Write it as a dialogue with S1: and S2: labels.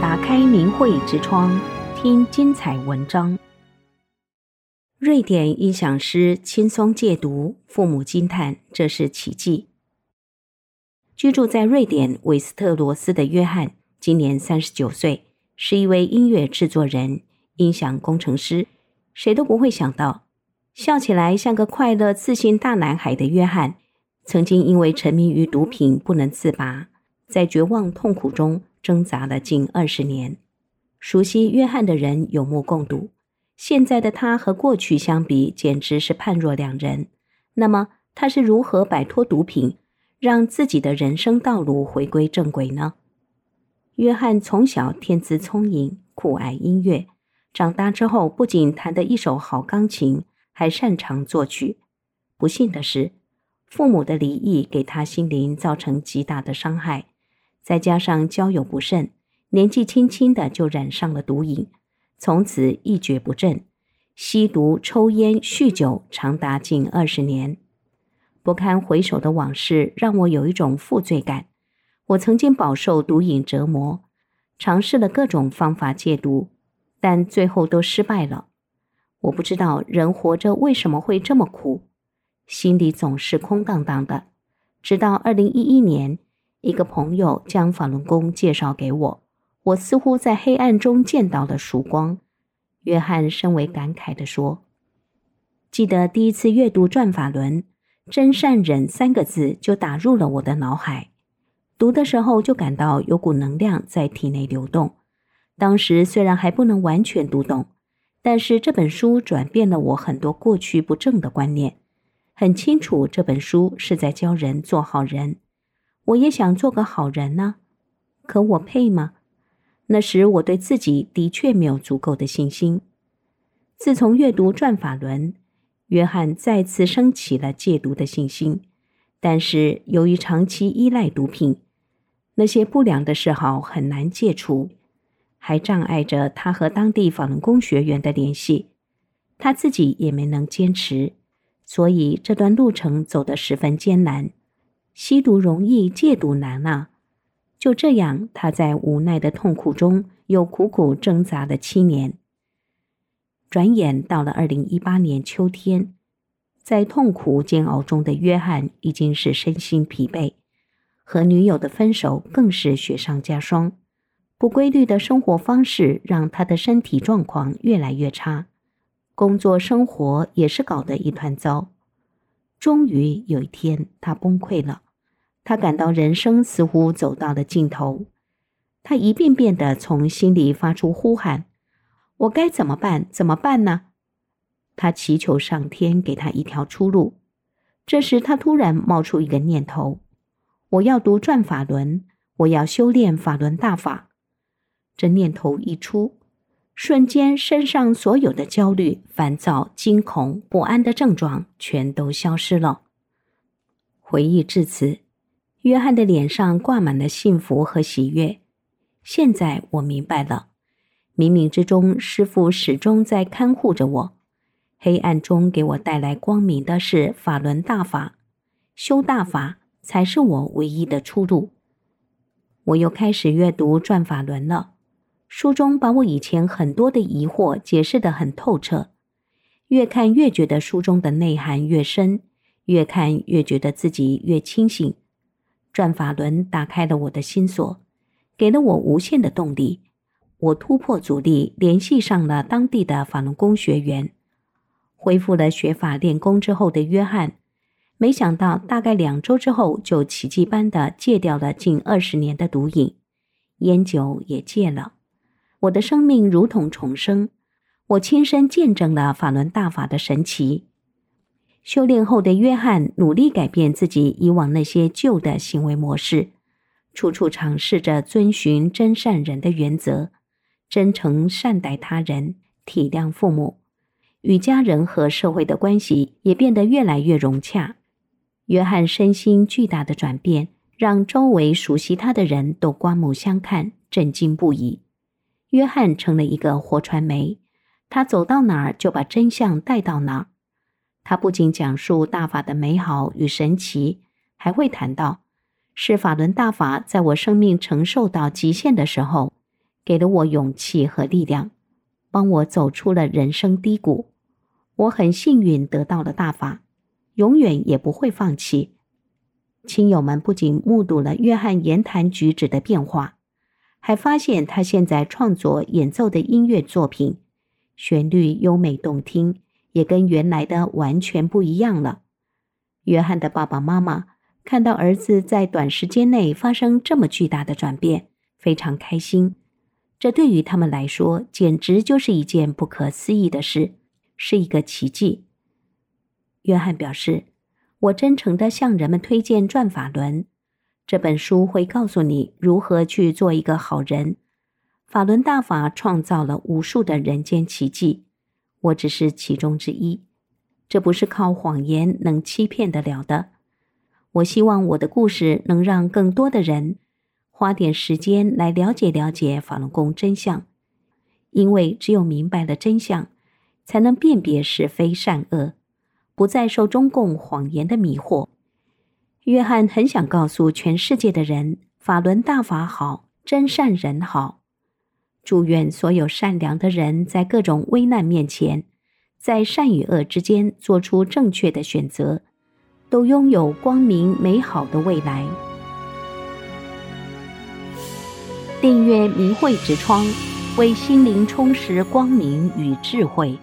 S1: 打开明慧之窗，听精彩文章。瑞典音响师轻松戒毒，父母惊叹这是奇迹。居住在瑞典韦斯特罗斯的约翰，今年三十九岁，是一位音乐制作人、音响工程师。谁都不会想到，笑起来像个快乐、自信大男孩的约翰，曾经因为沉迷于毒品不能自拔，在绝望痛苦中挣扎了近二十年。熟悉约翰的人有目共睹。现在的他和过去相比，简直是判若两人。那么，他是如何摆脱毒品，让自己的人生道路回归正轨呢？约翰从小天资聪颖，酷爱音乐，长大之后不仅弹得一手好钢琴，还擅长作曲。不幸的是，父母的离异给他心灵造成极大的伤害，再加上交友不慎，年纪轻轻的就染上了毒瘾。从此一蹶不振，吸毒、抽烟、酗酒，长达近二十年。不堪回首的往事让我有一种负罪感。我曾经饱受毒瘾折磨，尝试了各种方法戒毒，但最后都失败了。我不知道人活着为什么会这么苦，心里总是空荡荡的。直到二零一一年，一个朋友将法轮功介绍给我。我似乎在黑暗中见到了曙光。约翰深为感慨地说：“记得第一次阅读《转法轮》，‘真善忍’三个字就打入了我的脑海。读的时候就感到有股能量在体内流动。当时虽然还不能完全读懂，但是这本书转变了我很多过去不正的观念。很清楚，这本书是在教人做好人。我也想做个好人呢，可我配吗？”那时我对自己的确没有足够的信心。自从阅读《转法轮》，约翰再次升起了戒毒的信心。但是由于长期依赖毒品，那些不良的嗜好很难戒除，还障碍着他和当地法轮功学员的联系。他自己也没能坚持，所以这段路程走得十分艰难。吸毒容易，戒毒难啊！就这样，他在无奈的痛苦中又苦苦挣扎了七年。转眼到了二零一八年秋天，在痛苦煎熬中的约翰已经是身心疲惫，和女友的分手更是雪上加霜。不规律的生活方式让他的身体状况越来越差，工作生活也是搞得一团糟。终于有一天，他崩溃了。他感到人生似乎走到了尽头，他一遍遍地从心里发出呼喊：“我该怎么办？怎么办呢？”他祈求上天给他一条出路。这时，他突然冒出一个念头：“我要读转法轮，我要修炼法轮大法。”这念头一出，瞬间身上所有的焦虑、烦躁、惊恐、不安的症状全都消失了。回忆至此。约翰的脸上挂满了幸福和喜悦。现在我明白了，冥冥之中，师父始终在看护着我。黑暗中给我带来光明的是法轮大法，修大法才是我唯一的出路。我又开始阅读《转法轮》了，书中把我以前很多的疑惑解释得很透彻。越看越觉得书中的内涵越深，越看越觉得自己越清醒。转法轮打开了我的心锁，给了我无限的动力。我突破阻力，联系上了当地的法轮功学员，恢复了学法练功之后的约翰，没想到大概两周之后就奇迹般的戒掉了近二十年的毒瘾，烟酒也戒了。我的生命如同重生，我亲身见证了法轮大法的神奇。修炼后的约翰努力改变自己以往那些旧的行为模式，处处尝试着遵循真善人的原则，真诚善待他人，体谅父母，与家人和社会的关系也变得越来越融洽。约翰身心巨大的转变，让周围熟悉他的人都刮目相看，震惊不已。约翰成了一个活传媒，他走到哪儿就把真相带到哪儿。他不仅讲述大法的美好与神奇，还会谈到是法轮大法在我生命承受到极限的时候，给了我勇气和力量，帮我走出了人生低谷。我很幸运得到了大法，永远也不会放弃。亲友们不仅目睹了约翰言谈举止的变化，还发现他现在创作演奏的音乐作品，旋律优美动听，也跟原来的完全不一样了。约翰的爸爸妈妈看到儿子在短时间内发生这么巨大的转变，非常开心。这对于他们来说，简直就是一件不可思议的事，是一个奇迹。约翰表示。我真诚地向人们推荐《转法轮》这本书，会告诉你如何去做一个好人。法轮大法创造了无数的人间奇迹，我只是其中之一。这不是靠谎言能欺骗得了的。我希望我的故事能让更多的人花点时间来了解了解法轮功真相，因为只有明白了真相，才能辨别是非善恶。不再受中共谎言的迷惑。约翰很想告诉全世界的人：法轮大法好，真善人好。祝愿所有善良的人在各种危难面前，在善与恶之间做出正确的选择，都拥有光明美好的未来。订阅明慧之窗，为心灵充实光明与智慧。